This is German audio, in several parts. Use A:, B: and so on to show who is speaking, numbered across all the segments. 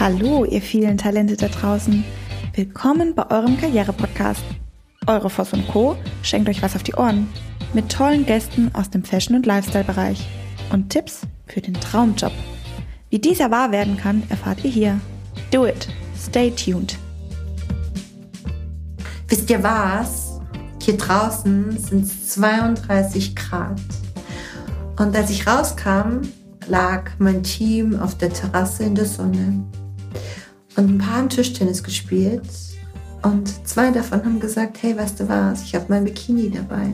A: Hallo, ihr vielen Talente da draußen. Willkommen bei eurem Karriere-Podcast. Eure Voss und Co. schenkt euch was auf die Ohren. Mit tollen Gästen aus dem Fashion- und Lifestyle-Bereich. Und Tipps für den Traumjob. Wie dieser wahr werden kann, erfahrt ihr hier. Do it. Stay tuned.
B: Wisst ihr was? Hier draußen sind es 32 Grad. Und als ich rauskam, lag mein Team auf der Terrasse in der Sonne. Und ein paar haben Tischtennis gespielt. Und zwei davon haben gesagt, hey, weißt du was, ich habe mein Bikini dabei.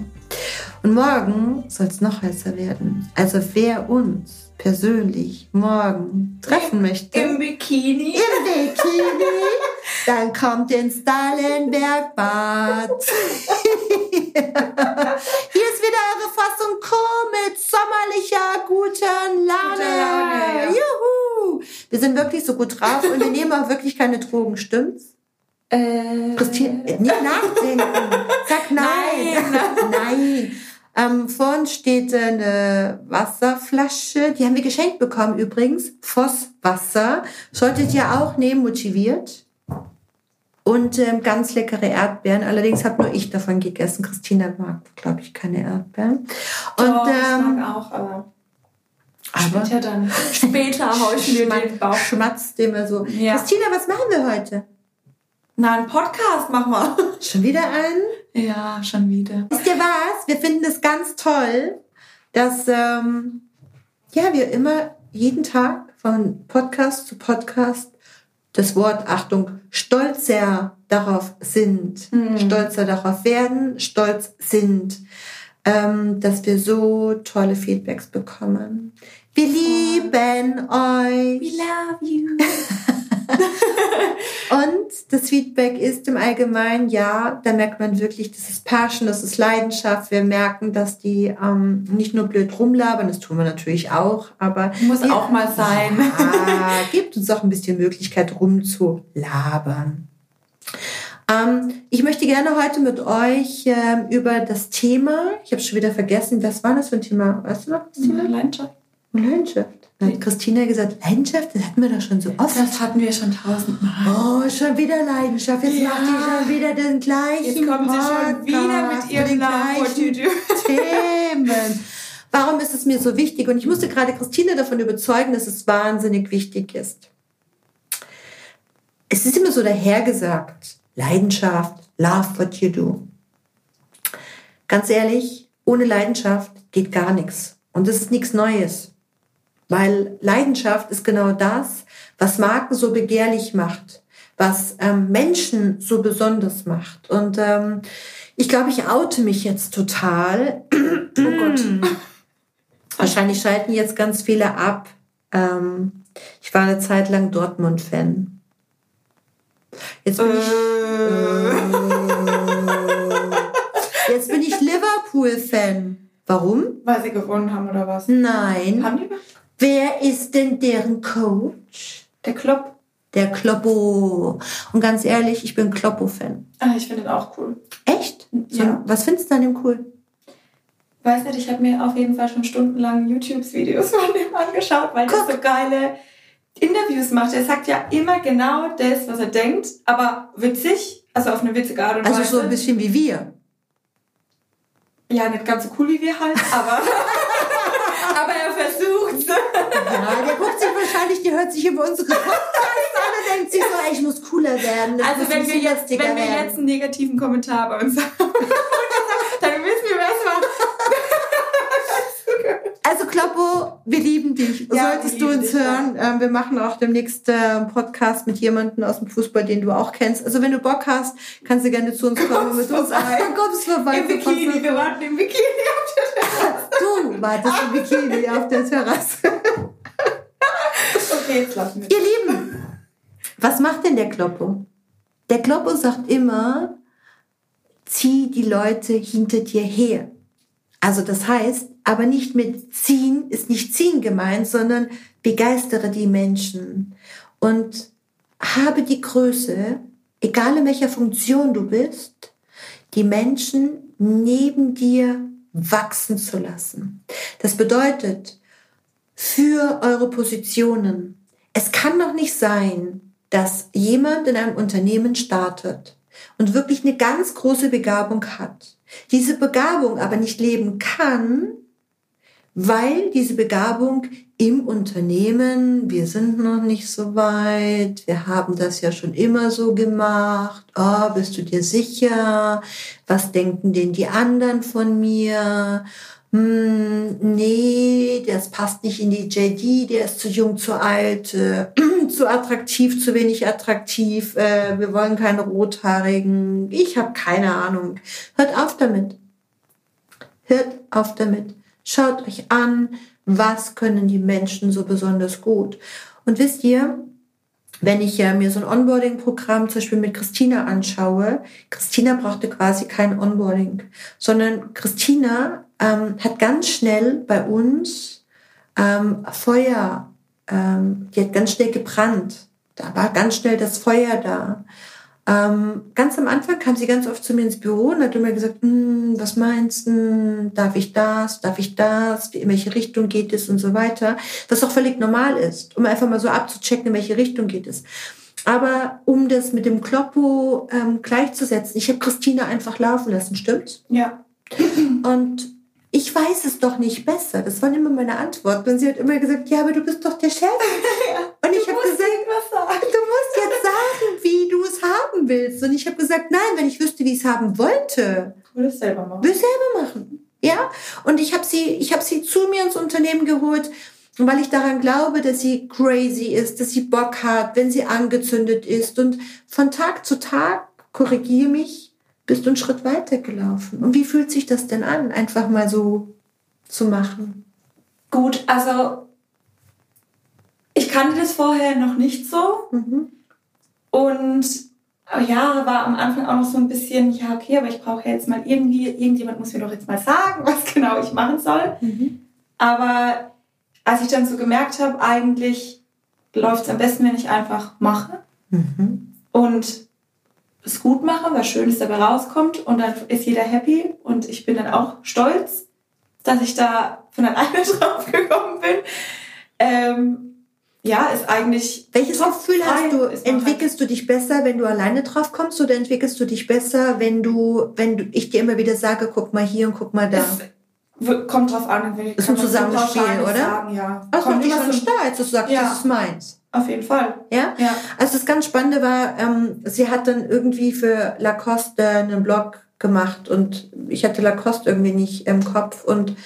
B: Und morgen soll es noch heißer werden. Also wer uns persönlich morgen treffen möchte.
C: Im Bikini.
B: Im Bikini. Dann kommt ins Dallenbergbad. Hier ist wieder eure Fassung Co. mit sommerlicher guten Laune.
C: Guter Laune, ja.
B: Juhu. Wir sind wirklich so gut drauf und wir nehmen auch wirklich keine Drogen, stimmt's?
C: Äh,
B: Christine, nicht nachdenken. Sag nein. Nein. Ähm, vor uns steht eine Wasserflasche. Die haben wir geschenkt bekommen übrigens. Vosswasser. Solltet ihr auch nehmen, motiviert. Und ähm, ganz leckere Erdbeeren. Allerdings habe nur ich davon gegessen. Christina mag, glaube ich, keine Erdbeeren. Und
C: Doch, ich
B: ähm,
C: mag auch, aber,
B: aber
C: später dann. Später hau ich mir den Bauch.
B: schmatzt immer so.
C: Ja.
B: Christina, was machen wir heute?
C: Na, einen Podcast mach mal.
B: Schon wieder einen?
C: Ja, schon wieder.
B: Wisst ihr was? Wir finden es ganz toll, dass ähm, ja, wir immer jeden Tag von Podcast zu Podcast das Wort, Achtung, stolzer darauf sind,
C: Mhm.
B: stolzer darauf werden, stolz sind, ähm, dass wir so tolle Feedbacks bekommen. Wir lieben euch.
C: We love you.
B: Und das Feedback ist im Allgemeinen, ja, da merkt man wirklich, das ist Passion, das ist Leidenschaft. Wir merken, dass die ähm, nicht nur blöd rumlabern, das tun wir natürlich auch, aber
C: Muss auch mal sein.
B: Ja, gibt uns auch ein bisschen Möglichkeit rumzulabern. Ähm, ich möchte gerne heute mit euch ähm, über das Thema, ich habe schon wieder vergessen, was war das für ein Thema? Weißt du noch, Christina?
C: Leidenschaft.
B: Leidenschaft. Da hat Christina gesagt, Leidenschaft, das hatten wir doch schon so oft.
C: Das hatten wir schon tausendmal.
B: Oh, schon wieder Leidenschaft. Jetzt
C: Ja.
B: macht die schon wieder den gleichen
C: Jetzt kommt sie schon wieder mit
B: den
C: Labortüte.
B: Themen. Warum ist es mir so wichtig? Und ich musste gerade Christine davon überzeugen, dass es wahnsinnig wichtig ist. Es ist immer so dahergesagt. Leidenschaft, love what you do. Ganz ehrlich, ohne Leidenschaft geht gar nichts. Und das ist nichts Neues. Weil Leidenschaft ist genau das, was Marken so begehrlich macht, was ähm, Menschen so besonders macht. Und ähm, ich glaube, ich oute mich jetzt total.
C: Oh Gott.
B: Wahrscheinlich schalten jetzt ganz viele ab. Ähm, ich war eine Zeit lang Dortmund-Fan. Jetzt bin ich. Äh, jetzt bin ich Liverpool-Fan. Warum?
C: Weil sie gewonnen haben oder was?
B: Nein.
C: Haben die was?
B: Wer ist denn deren Coach?
C: Der Klopp.
B: Der Kloppo. Und ganz ehrlich, ich bin Kloppo-Fan.
C: Ah, ich finde den auch cool.
B: Echt? So,
C: Ja.
B: Was findest du an dem cool?
C: Weiß nicht, ich habe mir auf jeden Fall schon stundenlang YouTube-Videos von dem angeschaut, weil
B: Guck.
C: der so geile Interviews macht. Er sagt ja immer genau das, was er denkt, aber witzig, also auf eine witzige Art und
B: Also
C: Weise.
B: so ein bisschen wie wir.
C: Ja, nicht ganz so cool wie wir halt, aber, aber er versucht's.
B: Ja, der guckt sich wahrscheinlich, der hört sich über unsere Podcasts an und denkt sich so, ich muss cooler werden.
C: Also wenn wir, jetzt, wenn wir
B: werden.
C: jetzt einen negativen Kommentar bei uns haben, dann wissen wir, was war.
B: Also Kloppo, wir lieben dich.
C: Ja,
B: Solltest du uns
C: dich,
B: hören, ähm, wir machen auch demnächst äh, einen Podcast mit jemandem aus dem Fußball, den du auch kennst. Also wenn du Bock hast, kannst du gerne zu uns kommen und mit uns
C: vorbei.
B: kommst vorbei.
C: Im Bikini, wir warten im Bikini auf der Terrasse.
B: Du wartest im Bikini auf der Terrasse.
C: Okay, jetzt lassen wir
B: Ihr Lieben, was macht denn der Kloppo? Der Kloppo sagt immer, zieh die Leute hinter dir her. Also das heißt, aber nicht mit ziehen, ist nicht ziehen gemeint, sondern begeistere die Menschen und habe die Größe, egal in welcher Funktion du bist, die Menschen neben dir wachsen zu lassen. Das bedeutet, für eure Positionen. Es kann doch nicht sein, dass jemand in einem Unternehmen startet und wirklich eine ganz große Begabung hat, diese Begabung aber nicht leben kann, weil diese Begabung im Unternehmen, wir sind noch nicht so weit, wir haben das ja schon immer so gemacht, oh, bist du dir sicher, was denken denn die anderen von mir? Hm, nee, das passt nicht in die JD, der ist zu jung, zu alt, äh, zu attraktiv, zu wenig attraktiv, äh, wir wollen keine Rothaarigen, ich habe keine Ahnung. Hört auf damit. Hört auf damit. Schaut euch an, was können die Menschen so besonders gut. Und wisst ihr, wenn ich ja mir so ein Onboarding-Programm zum Beispiel mit Christina anschaue, Christina brauchte quasi kein Onboarding, sondern Christina ähm, hat ganz schnell bei uns ähm, Feuer, ähm, die hat ganz schnell gebrannt. Da war ganz schnell das Feuer da. Ähm, ganz am Anfang kam sie ganz oft zu mir ins Büro und hat immer gesagt, hm, was meinst du, darf ich das, darf ich das, in welche Richtung geht es und so weiter, was auch völlig normal ist, um einfach mal so abzuchecken, in welche Richtung geht es. Aber um das mit dem Kloppo ähm, gleichzusetzen, ich habe Christina einfach laufen lassen, stimmt's?
C: Ja.
B: Und ich weiß es doch nicht besser. Das waren immer meine Antworten. Und sie hat immer gesagt, ja, aber du bist doch der Chef.
C: ja,
B: und ich habe gesagt, du musst jetzt sagen, wie du es haben willst. Und ich habe gesagt, nein, wenn ich wüsste, wie ich es haben wollte,
C: würde ich selber machen.
B: Will selber machen. Ja. Und ich habe sie, ich habe sie zu mir ins Unternehmen geholt, weil ich daran glaube, dass sie crazy ist, dass sie Bock hat, wenn sie angezündet ist. Und von Tag zu Tag korrigiere mich bist du einen Schritt weiter gelaufen. Und wie fühlt sich das denn an, einfach mal so zu machen?
C: Gut, also ich kannte das vorher noch nicht so. Mhm. Und ja, war am Anfang auch noch so ein bisschen, ja, okay, aber ich brauche jetzt mal irgendwie, irgendjemand muss mir doch jetzt mal sagen, was genau ich machen soll. Mhm. Aber als ich dann so gemerkt habe, eigentlich läuft es am besten, wenn ich einfach mache. Mhm. Und es gut mache, was Schönes dabei rauskommt und dann ist jeder happy und ich bin dann auch stolz, dass ich da von alleine drauf gekommen bin. Ähm, ja, ist eigentlich.
B: Welches Gefühl hast du? Entwickelst halt du dich besser, wenn du alleine drauf kommst, oder entwickelst du dich besser, wenn du, wenn du, ich dir immer wieder sage, guck mal hier und guck mal da?
C: Es kommt drauf an,
B: wenn ich ist ein Zusammenspiel, oder?
C: Sagen, ja.
B: Also kommt dich schon stolz, dass du sagst, ja. das ist meins.
C: Auf jeden Fall.
B: Ja? ja. Also das ganz Spannende war, ähm, sie hat dann irgendwie für Lacoste einen Blog gemacht und ich hatte Lacoste irgendwie nicht im Kopf und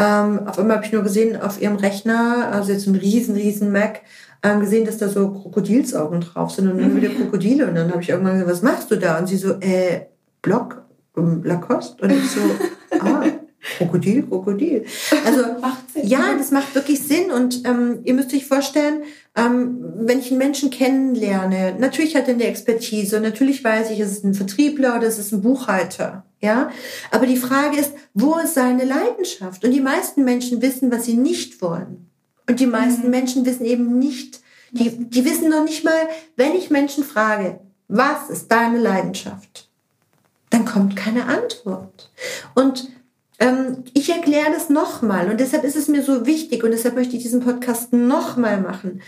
B: ähm, auf einmal habe ich nur gesehen auf ihrem Rechner, also jetzt ein riesen, riesen Mac, ähm, gesehen, dass da so Krokodilsaugen drauf sind und dann wieder Krokodile und dann habe ich irgendwann gesagt, was machst du da? Und sie so, äh, Blog, um, Lacoste und ich so, ah, Krokodil, Krokodil. Also ja, das macht wirklich Sinn und ähm, ihr müsst euch vorstellen, ähm, wenn ich einen Menschen kennenlerne, natürlich hat er eine Expertise und natürlich weiß ich, es ist ein Vertriebler oder es ist ein Buchhalter, ja. Aber die Frage ist, wo ist seine Leidenschaft? Und die meisten Menschen wissen, was sie nicht wollen. Und die meisten mhm. Menschen wissen eben nicht, die, die wissen noch nicht mal, wenn ich Menschen frage, was ist deine Leidenschaft? Dann kommt keine Antwort. Und ich erkläre das nochmal und deshalb ist es mir so wichtig und deshalb möchte ich diesen Podcast nochmal machen.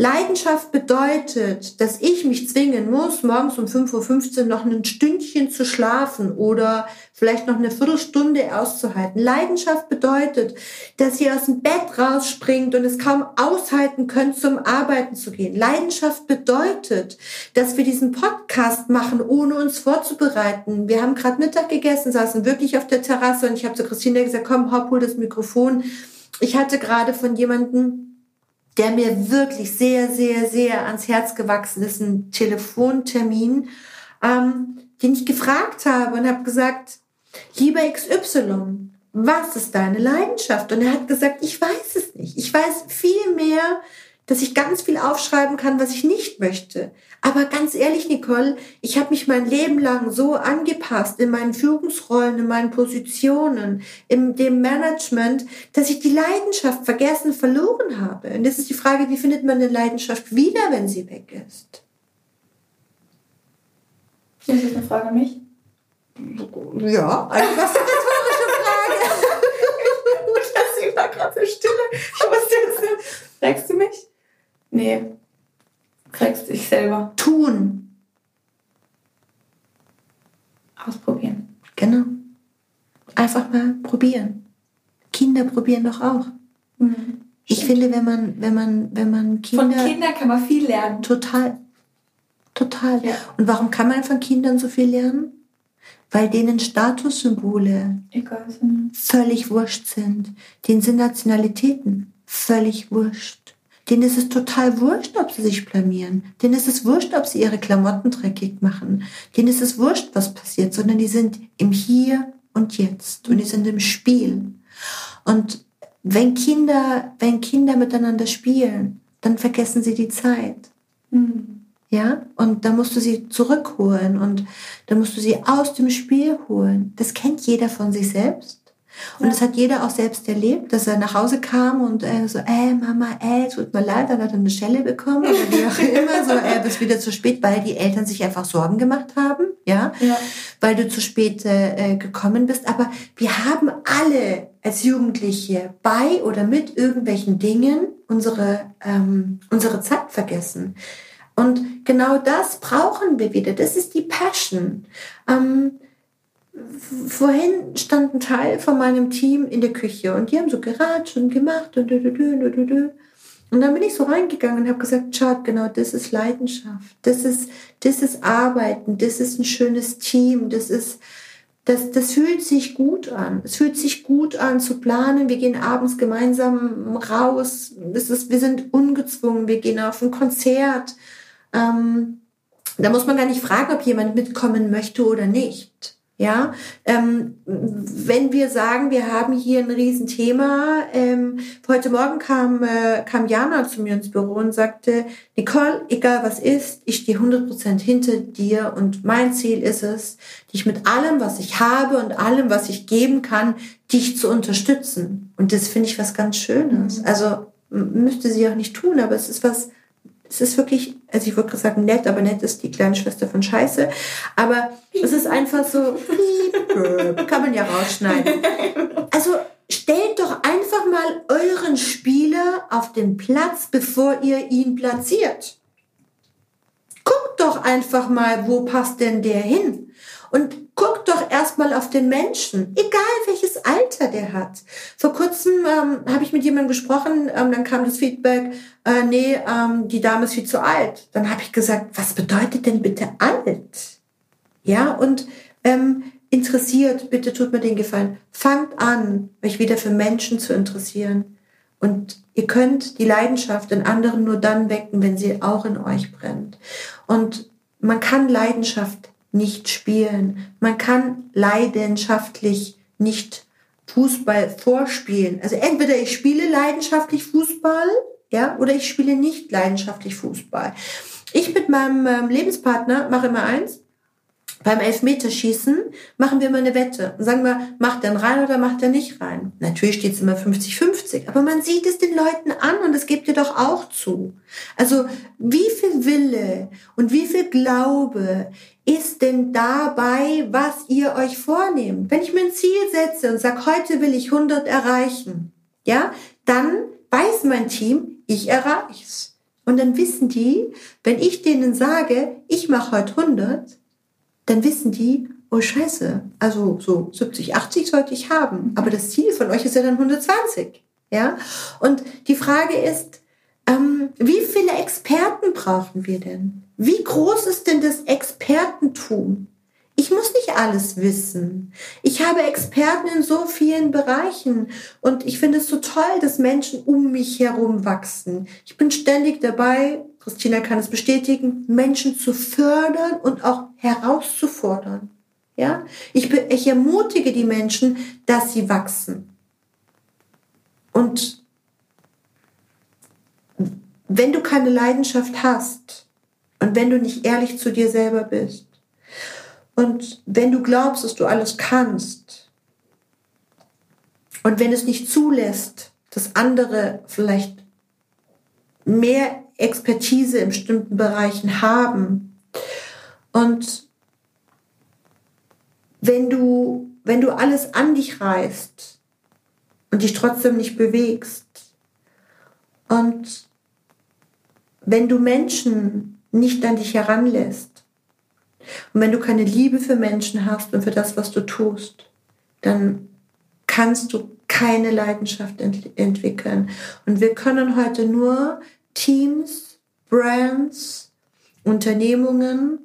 B: Leidenschaft bedeutet, dass ich mich zwingen muss, morgens um 5.15 Uhr noch ein Stündchen zu schlafen oder vielleicht noch eine Viertelstunde auszuhalten. Leidenschaft bedeutet, dass ihr aus dem Bett rausspringt und es kaum aushalten könnt, zum Arbeiten zu gehen. Leidenschaft bedeutet, dass wir diesen Podcast machen, ohne uns vorzubereiten. Wir haben gerade Mittag gegessen, saßen wirklich auf der Terrasse und ich habe zu Christine gesagt, komm, hopp, hol das Mikrofon. Ich hatte gerade von jemandem der mir wirklich sehr, sehr, sehr ans Herz gewachsen ist, ein Telefontermin, ähm, den ich gefragt habe und habe gesagt, lieber XY, was ist deine Leidenschaft? Und er hat gesagt, ich weiß es nicht. Ich weiß viel mehr dass ich ganz viel aufschreiben kann, was ich nicht möchte. Aber ganz ehrlich, Nicole, ich habe mich mein Leben lang so angepasst in meinen Führungsrollen, in meinen Positionen, in dem Management, dass ich die Leidenschaft vergessen, verloren habe. Und das ist die Frage, wie findet man eine Leidenschaft wieder, wenn sie weg ist?
C: Ist das eine Frage an mich?
B: Ja, eine rhetorische Frage.
C: ich lasse sie da gerade so stille. Ich wusste jetzt nicht. Fragst du mich? Nee. kriegst dich selber.
B: Tun.
C: Ausprobieren.
B: Genau. Einfach mal probieren. Kinder probieren doch auch. Mhm. Ich finde, wenn man, wenn man, wenn man
C: Kinder. Von Kindern kann man viel lernen.
B: Total. Total. Ja. Und warum kann man von Kindern so viel lernen? Weil denen Statussymbole völlig wurscht sind. Denen sind Nationalitäten völlig wurscht. Denen ist es total wurscht, ob sie sich blamieren. Denen ist es wurscht, ob sie ihre Klamotten dreckig machen. Denen ist es wurscht, was passiert, sondern die sind im Hier und Jetzt und die sind im Spiel. Und wenn Kinder, wenn Kinder miteinander spielen, dann vergessen sie die Zeit. Mhm. Ja, und da musst du sie zurückholen und da musst du sie aus dem Spiel holen. Das kennt jeder von sich selbst. Und das hat jeder auch selbst erlebt, dass er nach Hause kam und äh, so, ey Mama, ey, tut mir leid, dann hat er eine Schelle bekommen oder wie auch immer, so, er bist wieder zu spät, weil die Eltern sich einfach Sorgen gemacht haben, ja, ja. weil du zu spät äh, gekommen bist. Aber wir haben alle als Jugendliche bei oder mit irgendwelchen Dingen unsere, ähm, unsere Zeit vergessen. Und genau das brauchen wir wieder. Das ist die Passion. Ähm, vorhin stand ein Teil von meinem Team in der Küche und die haben so geratscht und gemacht und du, du, du. Und dann bin ich so reingegangen und habe gesagt, schaut, genau, das ist Leidenschaft. Das ist, das ist Arbeiten. Das ist ein schönes Team. Das ist, das, das fühlt sich gut an. Es fühlt sich gut an zu planen. Wir gehen abends gemeinsam raus. Das ist, wir sind ungezwungen. Wir gehen auf ein Konzert. Ähm, da muss man gar nicht fragen, ob jemand mitkommen möchte oder nicht. Ja, ähm, wenn wir sagen, wir haben hier ein Riesenthema, ähm, heute Morgen kam, äh, kam Jana zu mir ins Büro und sagte, Nicole, egal was ist, ich stehe 100% hinter dir und mein Ziel ist es, dich mit allem, was ich habe und allem, was ich geben kann, dich zu unterstützen. Und das finde ich was ganz Schönes. Mhm. Also müsste sie auch nicht tun, aber es ist was, es ist wirklich, also ich würde sagen nett, aber nett ist die kleine Schwester von Scheiße. Aber es ist einfach so, kann man ja rausschneiden. Also stellt doch einfach mal euren Spieler auf den Platz, bevor ihr ihn platziert. Guckt doch einfach mal, wo passt denn der hin? Und guckt erstmal auf den Menschen, egal welches Alter der hat. Vor kurzem ähm, habe ich mit jemandem gesprochen, ähm, dann kam das Feedback, äh, nee, ähm, die Dame ist viel zu alt. Dann habe ich gesagt, was bedeutet denn bitte alt? Ja, und ähm, interessiert, bitte tut mir den Gefallen, fangt an, euch wieder für Menschen zu interessieren. Und ihr könnt die Leidenschaft in anderen nur dann wecken, wenn sie auch in euch brennt. Und man kann Leidenschaft nicht spielen. Man kann leidenschaftlich nicht Fußball vorspielen. Also entweder ich spiele leidenschaftlich Fußball, ja, oder ich spiele nicht leidenschaftlich Fußball. Ich mit meinem ähm, Lebenspartner mache immer eins. Beim Elfmeterschießen machen wir immer eine Wette und sagen wir, macht er rein oder macht er nicht rein? Natürlich steht es immer 50-50, aber man sieht es den Leuten an und das gebt ihr doch auch zu. Also wie viel Wille und wie viel Glaube ist denn dabei, was ihr euch vornehmt? Wenn ich mir ein Ziel setze und sage, heute will ich 100 erreichen, ja, dann weiß mein Team, ich erreich's. Und dann wissen die, wenn ich denen sage, ich mache heute 100, dann wissen die, oh scheiße, also so 70, 80 sollte ich haben. Aber das Ziel von euch ist ja dann 120. Ja? Und die Frage ist, ähm, wie viele Experten brauchen wir denn? Wie groß ist denn das Expertentum? Ich muss nicht alles wissen. Ich habe Experten in so vielen Bereichen und ich finde es so toll, dass Menschen um mich herum wachsen. Ich bin ständig dabei, Christina kann es bestätigen, Menschen zu fördern und auch herauszufordern. Ja, ich, ich ermutige die Menschen, dass sie wachsen. Und wenn du keine Leidenschaft hast und wenn du nicht ehrlich zu dir selber bist und wenn du glaubst, dass du alles kannst und wenn es nicht zulässt, dass andere vielleicht mehr Expertise in bestimmten Bereichen haben. Und wenn du, wenn du alles an dich reißt und dich trotzdem nicht bewegst und wenn du Menschen nicht an dich heranlässt und wenn du keine Liebe für Menschen hast und für das, was du tust, dann kannst du keine Leidenschaft ent entwickeln. Und wir können heute nur Teams, Brands, Unternehmungen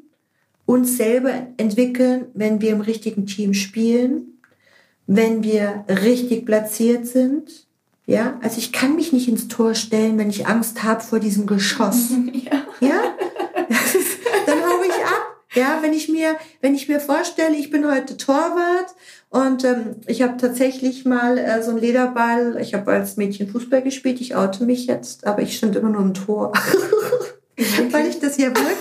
B: uns selber entwickeln, wenn wir im richtigen Team spielen, wenn wir richtig platziert sind. Ja, also ich kann mich nicht ins Tor stellen, wenn ich Angst habe vor diesem Geschoss. Ja, ja? dann hau ich ab. Ja, wenn ich mir, wenn ich mir vorstelle, ich bin heute Torwart und ähm, ich habe tatsächlich mal äh, so einen Lederball. Ich habe als Mädchen Fußball gespielt. Ich oute mich jetzt, aber ich stand immer nur im Tor, weil ich das ja wirklich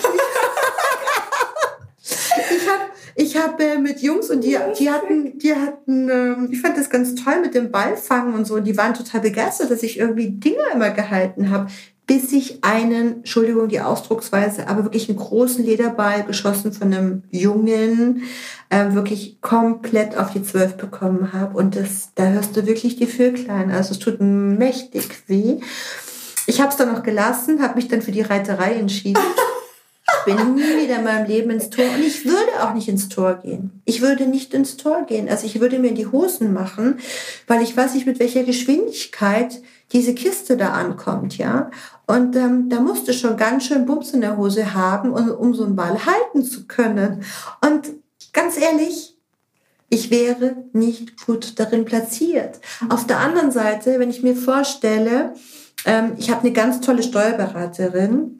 B: ich habe äh, mit Jungs und die, die hatten, die hatten, ähm, ich fand das ganz toll mit dem Ballfangen und so. Und die waren total begeistert, dass ich irgendwie Dinge immer gehalten habe, bis ich einen, Entschuldigung die Ausdrucksweise, aber wirklich einen großen Lederball geschossen von einem Jungen, äh, wirklich komplett auf die Zwölf bekommen habe. Und das, da hörst du wirklich die Vöglein. Also es tut mächtig weh. Ich habe es dann noch gelassen, habe mich dann für die Reiterei entschieden. Ich bin nie wieder in meinem Leben ins Tor und ich würde auch nicht ins Tor gehen. Ich würde nicht ins Tor gehen. Also ich würde mir die Hosen machen, weil ich weiß nicht, mit welcher Geschwindigkeit diese Kiste da ankommt, ja. Und ähm, da musste schon ganz schön Bums in der Hose haben, um, um so einen Ball halten zu können. Und ganz ehrlich, ich wäre nicht gut darin platziert. Auf der anderen Seite, wenn ich mir vorstelle, ähm, ich habe eine ganz tolle Steuerberaterin,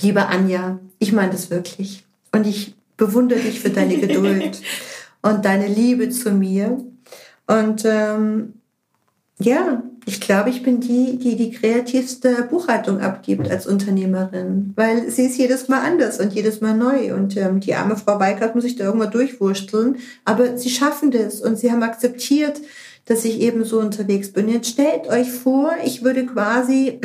B: Liebe Anja, ich meine das wirklich. Und ich bewundere dich für deine Geduld und deine Liebe zu mir. Und ähm, ja, ich glaube, ich bin die, die die kreativste Buchhaltung abgibt als Unternehmerin, weil sie ist jedes Mal anders und jedes Mal neu. Und ähm, die arme Frau Weikert muss sich da irgendwann durchwursteln. Aber sie schaffen das und sie haben akzeptiert, dass ich eben so unterwegs bin. Jetzt stellt euch vor, ich würde quasi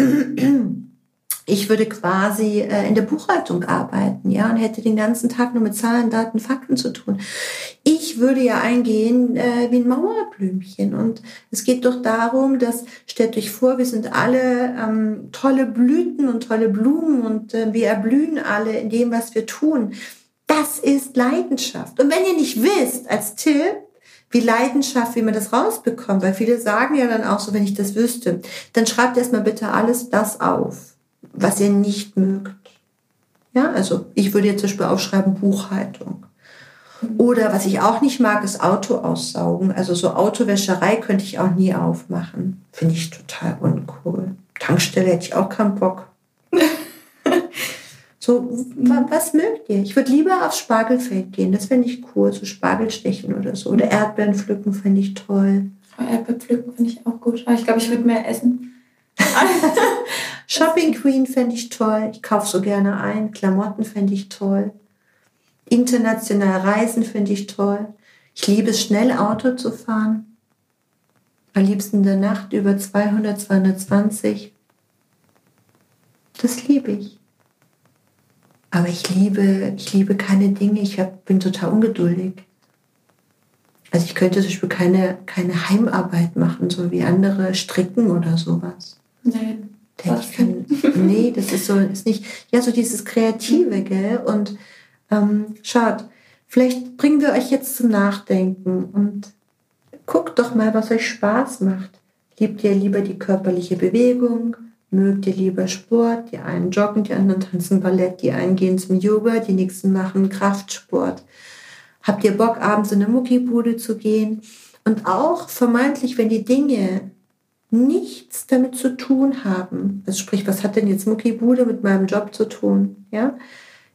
B: ich würde quasi äh, in der Buchhaltung arbeiten, ja, und hätte den ganzen Tag nur mit Zahlen, Daten, Fakten zu tun. Ich würde ja eingehen äh, wie ein Mauerblümchen. Und es geht doch darum, dass, stellt euch vor, wir sind alle ähm, tolle Blüten und tolle Blumen und äh, wir erblühen alle in dem, was wir tun. Das ist Leidenschaft. Und wenn ihr nicht wisst, als Tipp, wie Leidenschaft, wie man das rausbekommt, weil viele sagen ja dann auch so, wenn ich das wüsste, dann schreibt erstmal bitte alles das auf was ihr nicht mögt. Ja, also ich würde jetzt zum Beispiel aufschreiben Buchhaltung. Oder was ich auch nicht mag, ist Auto aussaugen. Also so Autowäscherei könnte ich auch nie aufmachen. Finde ich total uncool. Tankstelle hätte ich auch keinen Bock. so, was mögt ihr? Ich würde lieber aufs Spargelfeld gehen. Das fände ich cool. So Spargel stechen oder so. Oder Erdbeeren pflücken fände ich toll.
C: Erdbeeren pflücken finde ich auch gut. Aber ich glaube, ich würde mehr essen.
B: Shopping Queen fände ich toll. Ich kaufe so gerne ein. Klamotten fände ich toll. International reisen finde ich toll. Ich liebe es, schnell Auto zu fahren. Am liebsten in der Nacht über 200, 220. Das liebe ich. Aber ich liebe, ich liebe keine Dinge. Ich hab, bin total ungeduldig. Also ich könnte zum Beispiel keine, keine Heimarbeit machen, so wie andere stricken oder sowas.
C: Nein.
B: Kann, nee, das ist so, ist nicht, ja, so dieses Kreative, gell? Und ähm, schaut, vielleicht bringen wir euch jetzt zum Nachdenken und guckt doch mal, was euch Spaß macht. Liebt ihr lieber die körperliche Bewegung? Mögt ihr lieber Sport? Die einen joggen, die anderen tanzen Ballett, die einen gehen zum Yoga, die nächsten machen Kraftsport. Habt ihr Bock, abends in eine Muckibude zu gehen? Und auch vermeintlich, wenn die Dinge nichts damit zu tun haben. Also sprich, was hat denn jetzt Muckibude mit meinem Job zu tun? Ja,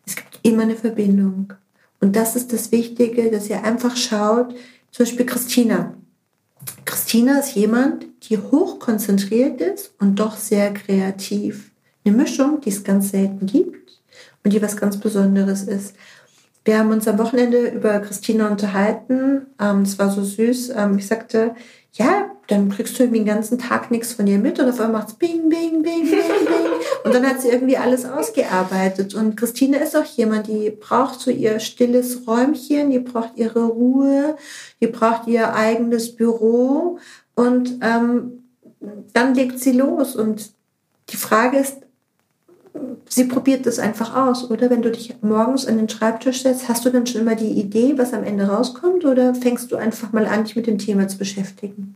B: es gibt immer eine Verbindung. Und das ist das Wichtige, dass ihr einfach schaut, zum Beispiel Christina. Christina ist jemand, die hoch konzentriert ist und doch sehr kreativ. Eine Mischung, die es ganz selten gibt und die was ganz Besonderes ist. Wir haben uns am Wochenende über Christina unterhalten. Ähm, es war so süß. Ähm, ich sagte, ja, dann kriegst du irgendwie den ganzen Tag nichts von ihr mit und auf einmal macht es bing, bing, bing, bing, bing. Und dann hat sie irgendwie alles ausgearbeitet. Und Christine ist auch jemand, die braucht so ihr stilles Räumchen, die braucht ihre Ruhe, die braucht ihr eigenes Büro und ähm, dann legt sie los. Und die Frage ist, sie probiert das einfach aus, oder? Wenn du dich morgens an den Schreibtisch setzt, hast du dann schon immer die Idee, was am Ende rauskommt, oder fängst du einfach mal an, dich mit dem Thema zu beschäftigen?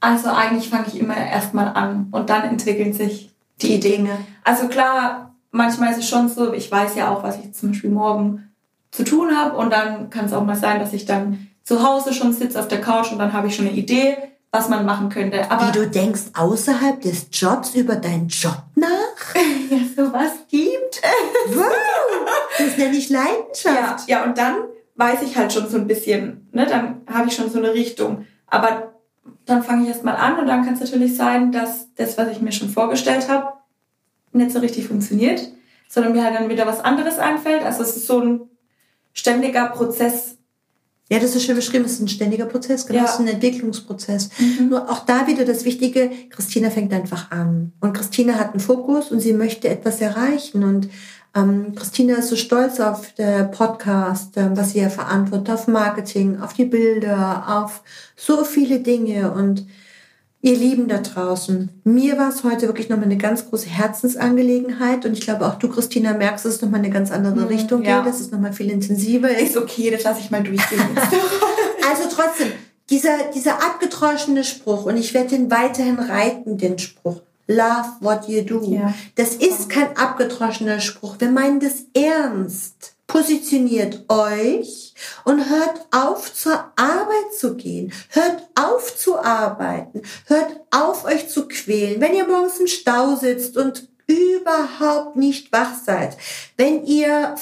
C: Also eigentlich fange ich immer erstmal an und dann entwickeln sich die, die Ideen. Dinge. Also klar, manchmal ist es schon so, ich weiß ja auch, was ich zum Beispiel morgen zu tun habe und dann kann es auch mal sein, dass ich dann zu Hause schon sitze auf der Couch und dann habe ich schon eine Idee, was man machen könnte.
B: Aber Wie du denkst außerhalb des Jobs über deinen Job nach?
C: ja, sowas gibt
B: es. Wow, das nenne ich Leidenschaft.
C: Ja, ja, und dann weiß ich halt schon so ein bisschen, ne, dann habe ich schon so eine Richtung. Aber dann fange ich erst mal an und dann kann es natürlich sein, dass das, was ich mir schon vorgestellt habe, nicht so richtig funktioniert, sondern mir halt dann wieder was anderes einfällt. Also es ist so ein ständiger Prozess,
B: ja, das ist schön beschrieben. Es ist ein ständiger Prozess, genau. Ja. Es ist ein Entwicklungsprozess. Mhm. Nur auch da wieder das Wichtige, Christina fängt einfach an. Und Christina hat einen Fokus und sie möchte etwas erreichen. Und ähm, Christina ist so stolz auf der Podcast, ähm, was sie ja verantwortet, auf Marketing, auf die Bilder, auf so viele Dinge. Und Ihr Lieben da draußen, mir war es heute wirklich nochmal eine ganz große Herzensangelegenheit und ich glaube auch du, Christina, merkst, dass es nochmal eine ganz andere mhm, Richtung ja. geht, dass es nochmal viel intensiver ist.
C: Ist okay, das lasse ich mal durchgehen.
B: also trotzdem, dieser, dieser abgedroschene Spruch und ich werde den weiterhin reiten, den Spruch. Love what you do. Ja. Das ist kein abgedroschener Spruch. Wir meinen das ernst positioniert euch und hört auf zur Arbeit zu gehen. Hört auf zu arbeiten. Hört auf euch zu quälen. Wenn ihr morgens im Stau sitzt und überhaupt nicht wach seid, wenn ihr,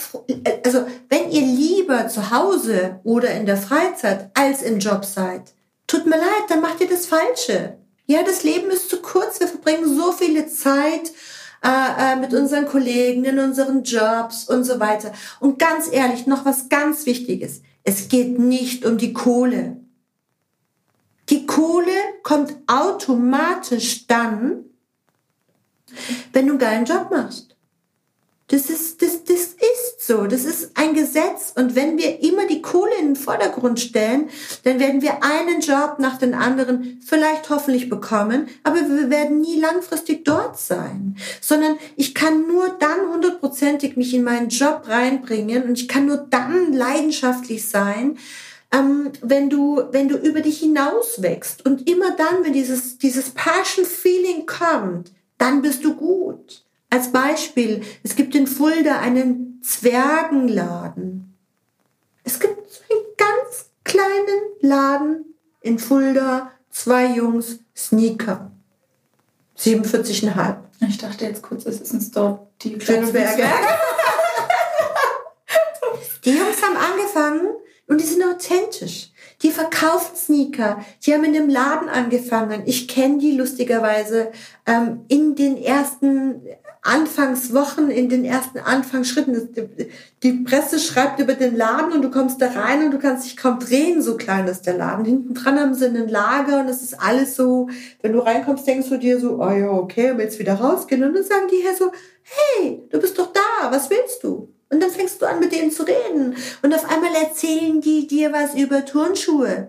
B: also wenn ihr lieber zu Hause oder in der Freizeit als im Job seid, tut mir leid, dann macht ihr das Falsche. Ja, das Leben ist zu kurz. Wir verbringen so viele Zeit äh, äh, mit unseren Kollegen, in unseren Jobs und so weiter. Und ganz ehrlich, noch was ganz Wichtiges. Es geht nicht um die Kohle. Die Kohle kommt automatisch dann, wenn du einen geilen Job machst. Das ist, das, das ist so. Das ist ein Gesetz. Und wenn wir immer die Kohle in den Vordergrund stellen, dann werden wir einen Job nach den anderen vielleicht hoffentlich bekommen, aber wir werden nie langfristig dort sein. Sondern ich kann nur dann hundertprozentig mich in meinen Job reinbringen und ich kann nur dann leidenschaftlich sein, ähm, wenn du, wenn du über dich hinaus wächst. Und immer dann, wenn dieses, dieses Passion Feeling kommt, dann bist du gut. Als Beispiel, es gibt in Fulda einen Zwergenladen. Es gibt so einen ganz kleinen Laden in Fulda, zwei Jungs, Sneaker. 47,5.
C: Ich dachte jetzt kurz, es ist ein Store,
B: die Zwerge. die Jungs haben angefangen und die sind authentisch. Die verkaufen Sneaker. Die haben in dem Laden angefangen. Ich kenne die lustigerweise ähm, in den ersten Anfangswochen, in den ersten Anfangsschritten. Die Presse schreibt über den Laden und du kommst da rein und du kannst dich kaum drehen, so klein ist der Laden. Hinten dran haben sie ein Lager und es ist alles so, wenn du reinkommst, denkst du dir so, oh ja, okay, jetzt wieder rausgehen. Und dann sagen die hier so, hey, du bist doch da, was willst du? Und dann fängst du an, mit denen zu reden. Und auf einmal erzählen die dir was über Turnschuhe.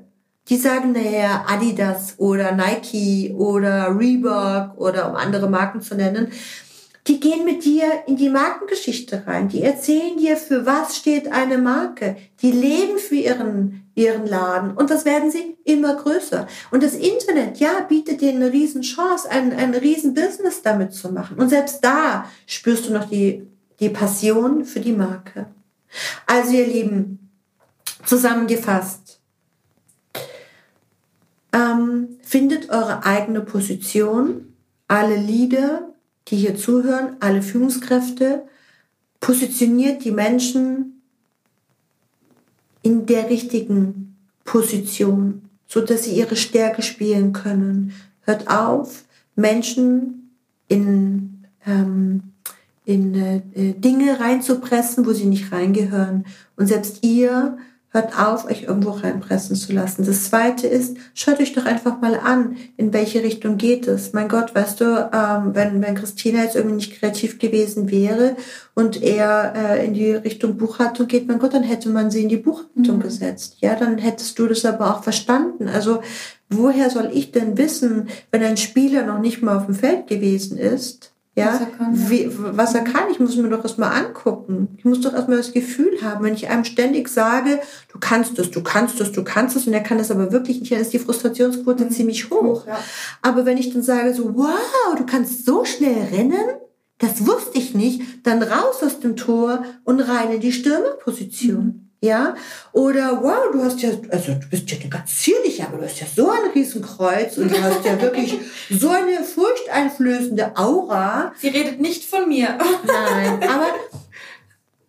B: Die sagen naja Adidas oder Nike oder Reebok oder um andere Marken zu nennen die gehen mit dir in die Markengeschichte rein. Die erzählen dir, für was steht eine Marke. Die leben für ihren, ihren Laden. Und das werden sie immer größer. Und das Internet, ja, bietet dir eine riesen Chance, ein, ein riesen Business damit zu machen. Und selbst da spürst du noch die, die Passion für die Marke. Also ihr Lieben, zusammengefasst, ähm, findet eure eigene Position. Alle Lieder die hier zuhören, alle Führungskräfte, positioniert die Menschen in der richtigen Position, so dass sie ihre Stärke spielen können. Hört auf, Menschen in, ähm, in äh, Dinge reinzupressen, wo sie nicht reingehören. Und selbst ihr Hört auf, euch irgendwo reinpressen zu lassen. Das zweite ist, schaut euch doch einfach mal an, in welche Richtung geht es. Mein Gott, weißt du, ähm, wenn, wenn Christina jetzt irgendwie nicht kreativ gewesen wäre und er äh, in die Richtung Buchhaltung geht, mein Gott, dann hätte man sie in die Buchhaltung mhm. gesetzt. Ja, dann hättest du das aber auch verstanden. Also, woher soll ich denn wissen, wenn ein Spieler noch nicht mal auf dem Feld gewesen ist, Ja, was er kann, Wie, was er kann ich muss mir doch erstmal angucken. Ich muss doch erstmal das Gefühl haben, wenn ich einem ständig sage, du kannst es, du kannst es, du kannst es, und er kann es aber wirklich nicht, dann ist die Frustrationsquote mhm. ziemlich hoch. Ja. Aber wenn ich dann sage so, wow, du kannst so schnell rennen, das wusste ich nicht, dann raus aus dem Tor und rein in die Stürmerposition. Mhm. Ja, oder wow, du hast ja, also du bist ja ganz zierlich, aber du hast ja so ein Riesenkreuz und du hast ja wirklich so eine furchteinflößende Aura.
C: Sie redet nicht von mir.
B: Nein, aber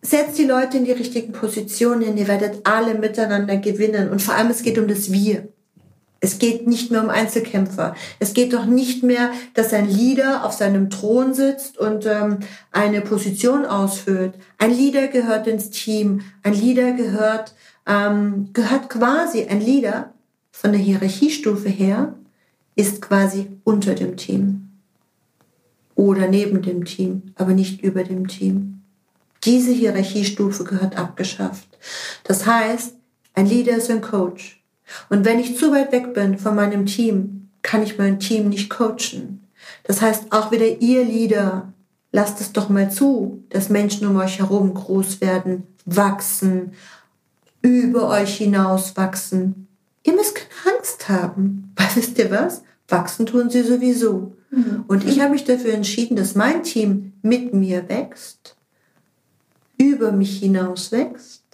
B: setzt die Leute in die richtigen Positionen, ihr werdet alle miteinander gewinnen und vor allem es geht um das Wir. Es geht nicht mehr um Einzelkämpfer. Es geht doch nicht mehr, dass ein Leader auf seinem Thron sitzt und ähm, eine Position ausfüllt. Ein Leader gehört ins Team. Ein Leader gehört, ähm, gehört quasi, ein Leader von der Hierarchiestufe her ist quasi unter dem Team. Oder neben dem Team, aber nicht über dem Team. Diese Hierarchiestufe gehört abgeschafft. Das heißt, ein Leader ist ein Coach. Und wenn ich zu weit weg bin von meinem Team, kann ich mein Team nicht coachen. Das heißt, auch wieder ihr Leader, lasst es doch mal zu, dass Menschen um euch herum groß werden, wachsen, über euch hinaus wachsen. Ihr müsst keine Angst haben. Weil wisst ihr was? Wachsen tun sie sowieso. Mhm. Und ich habe mich dafür entschieden, dass mein Team mit mir wächst, über mich hinaus wächst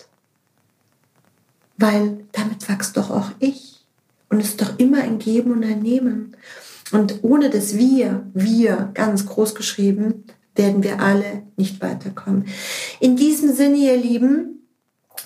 B: weil damit wächst doch auch ich. Und es ist doch immer ein Geben und ein Nehmen. Und ohne das Wir, wir ganz groß geschrieben, werden wir alle nicht weiterkommen. In diesem Sinne, ihr Lieben,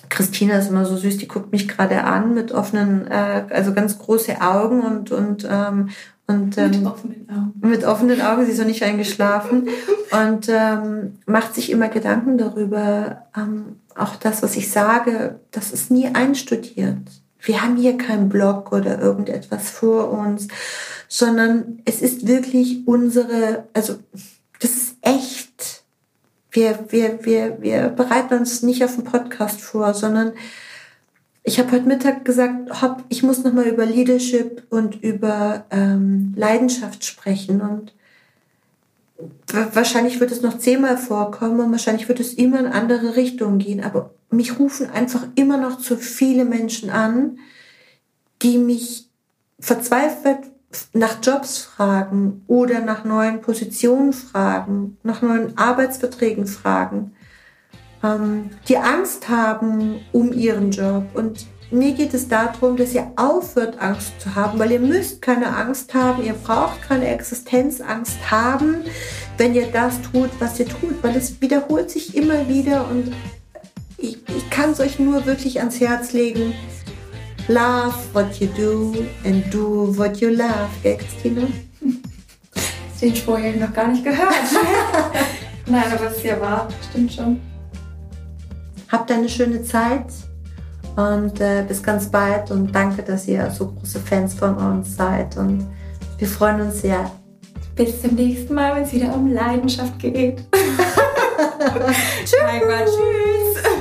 B: Christina ist immer so süß, die guckt mich gerade an mit offenen, äh, also ganz große Augen und, und, ähm, und ähm, mit offenen Augen. Mit offenen Augen, sie ist noch nicht eingeschlafen und ähm, macht sich immer Gedanken darüber, ähm, auch das, was ich sage, das ist nie einstudiert. Wir haben hier keinen Blog oder irgendetwas vor uns, sondern es ist wirklich unsere, also das ist echt. Wir, wir, wir, wir bereiten uns nicht auf den Podcast vor, sondern ich habe heute Mittag gesagt, hopp, ich muss nochmal über Leadership und über ähm, Leidenschaft sprechen. Und wahrscheinlich wird es noch zehnmal vorkommen und wahrscheinlich wird es immer in andere Richtungen gehen. Aber mich rufen einfach immer noch zu viele Menschen an, die mich verzweifelt nach Jobs fragen oder nach neuen Positionen fragen, nach neuen Arbeitsverträgen fragen ähm, die Angst haben um ihren Job. Und mir geht es darum, dass ihr aufhört, Angst zu haben, weil ihr müsst keine Angst haben, ihr braucht keine Existenzangst haben, wenn ihr das tut, was ihr tut, weil es wiederholt sich immer wieder und ich, ich kann es euch nur wirklich ans Herz legen. Love what you do and do what you love, gell, Christina?
C: Den Spruch habe ich noch gar nicht gehört. Nein, aber es ist ja wahr, stimmt schon.
B: Habt eine schöne Zeit und äh, bis ganz bald und danke, dass ihr so große Fans von uns seid und wir freuen uns sehr.
C: Bis zum nächsten Mal, wenn es wieder um Leidenschaft geht.
B: tschüss.